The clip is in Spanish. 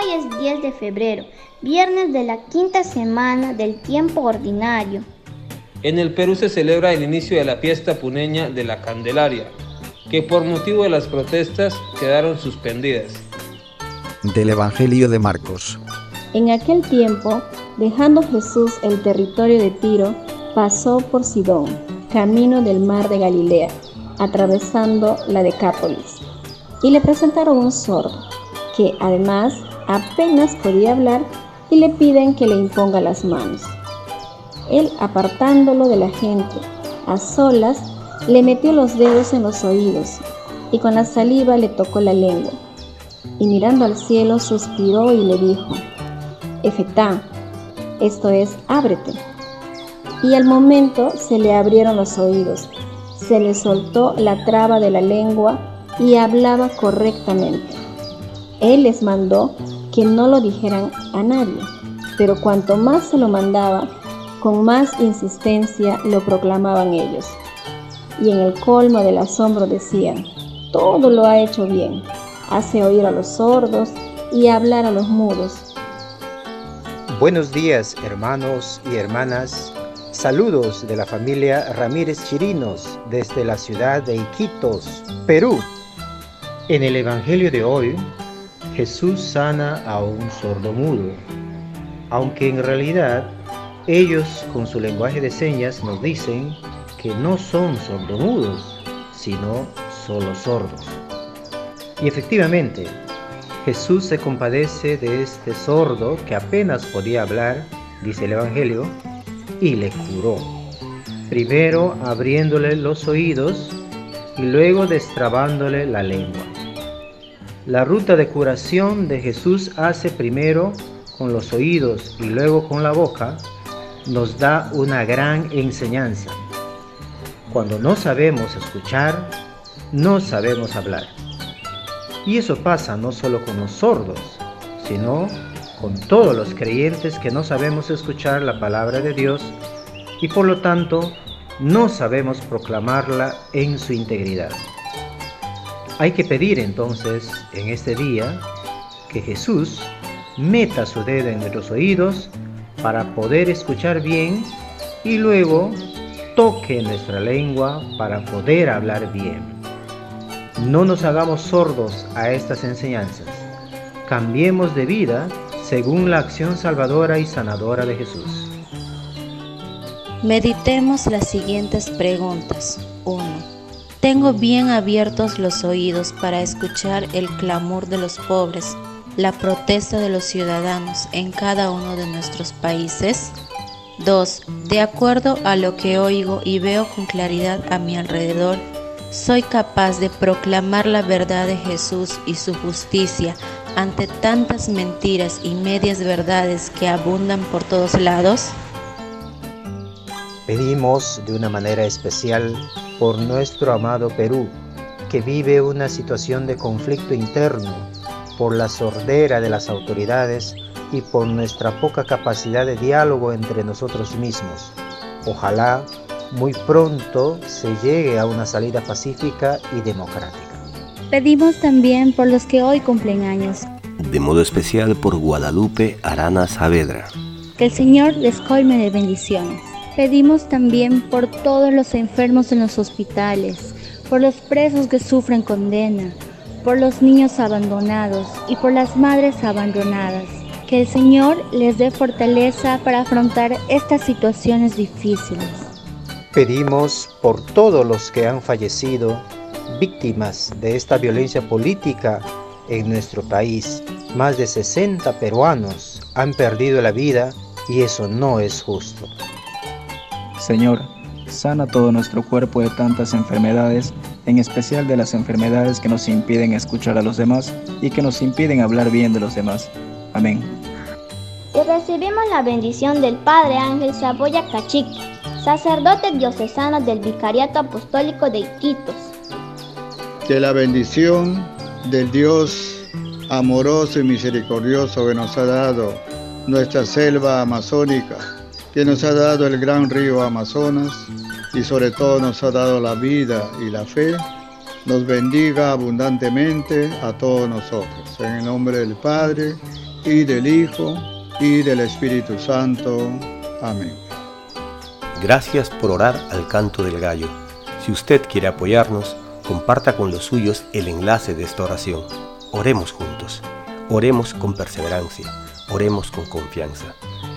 Hoy es 10 de febrero, viernes de la quinta semana del tiempo ordinario. En el Perú se celebra el inicio de la fiesta puneña de la Candelaria, que por motivo de las protestas quedaron suspendidas. Del Evangelio de Marcos. En aquel tiempo, dejando Jesús el territorio de Tiro, pasó por Sidón, camino del mar de Galilea, atravesando la Decápolis. Y le presentaron un sordo, que además apenas podía hablar y le piden que le imponga las manos. Él, apartándolo de la gente, a solas, le metió los dedos en los oídos y con la saliva le tocó la lengua. Y mirando al cielo suspiró y le dijo, Efetá, esto es, ábrete. Y al momento se le abrieron los oídos, se le soltó la traba de la lengua y hablaba correctamente. Él les mandó que no lo dijeran a nadie, pero cuanto más se lo mandaba, con más insistencia lo proclamaban ellos. Y en el colmo del asombro decían, todo lo ha hecho bien, hace oír a los sordos y hablar a los mudos. Buenos días hermanos y hermanas, saludos de la familia Ramírez Chirinos desde la ciudad de Iquitos, Perú. En el Evangelio de hoy, Jesús sana a un sordo mudo, aunque en realidad ellos con su lenguaje de señas nos dicen que no son sordomudos, sino solo sordos. Y efectivamente, Jesús se compadece de este sordo que apenas podía hablar, dice el Evangelio, y le curó. Primero abriéndole los oídos y luego destrabándole la lengua. La ruta de curación de Jesús hace primero con los oídos y luego con la boca nos da una gran enseñanza. Cuando no sabemos escuchar, no sabemos hablar. Y eso pasa no solo con los sordos, sino con todos los creyentes que no sabemos escuchar la palabra de Dios y por lo tanto no sabemos proclamarla en su integridad. Hay que pedir entonces en este día que Jesús meta su dedo en nuestros oídos para poder escuchar bien y luego toque nuestra lengua para poder hablar bien. No nos hagamos sordos a estas enseñanzas. Cambiemos de vida según la acción salvadora y sanadora de Jesús. Meditemos las siguientes preguntas. 1. Tengo bien abiertos los oídos para escuchar el clamor de los pobres la protesta de los ciudadanos en cada uno de nuestros países? 2. De acuerdo a lo que oigo y veo con claridad a mi alrededor, ¿soy capaz de proclamar la verdad de Jesús y su justicia ante tantas mentiras y medias verdades que abundan por todos lados? Pedimos de una manera especial por nuestro amado Perú, que vive una situación de conflicto interno por la sordera de las autoridades y por nuestra poca capacidad de diálogo entre nosotros mismos. Ojalá muy pronto se llegue a una salida pacífica y democrática. Pedimos también por los que hoy cumplen años. De modo especial por Guadalupe Arana Saavedra. Que el Señor les colme de bendiciones. Pedimos también por todos los enfermos en los hospitales, por los presos que sufren condena, por los niños abandonados y por las madres abandonadas. Que el Señor les dé fortaleza para afrontar estas situaciones difíciles. Pedimos por todos los que han fallecido víctimas de esta violencia política en nuestro país. Más de 60 peruanos han perdido la vida y eso no es justo. Señor, sana todo nuestro cuerpo de tantas enfermedades en especial de las enfermedades que nos impiden escuchar a los demás y que nos impiden hablar bien de los demás. Amén. Y recibimos la bendición del Padre Ángel Saboya Cachique, sacerdote diocesano del Vicariato Apostólico de Iquitos. Que la bendición del Dios amoroso y misericordioso que nos ha dado nuestra selva amazónica, que nos ha dado el gran río Amazonas, y sobre todo nos ha dado la vida y la fe, nos bendiga abundantemente a todos nosotros. En el nombre del Padre, y del Hijo, y del Espíritu Santo. Amén. Gracias por orar al canto del gallo. Si usted quiere apoyarnos, comparta con los suyos el enlace de esta oración. Oremos juntos. Oremos con perseverancia. Oremos con confianza.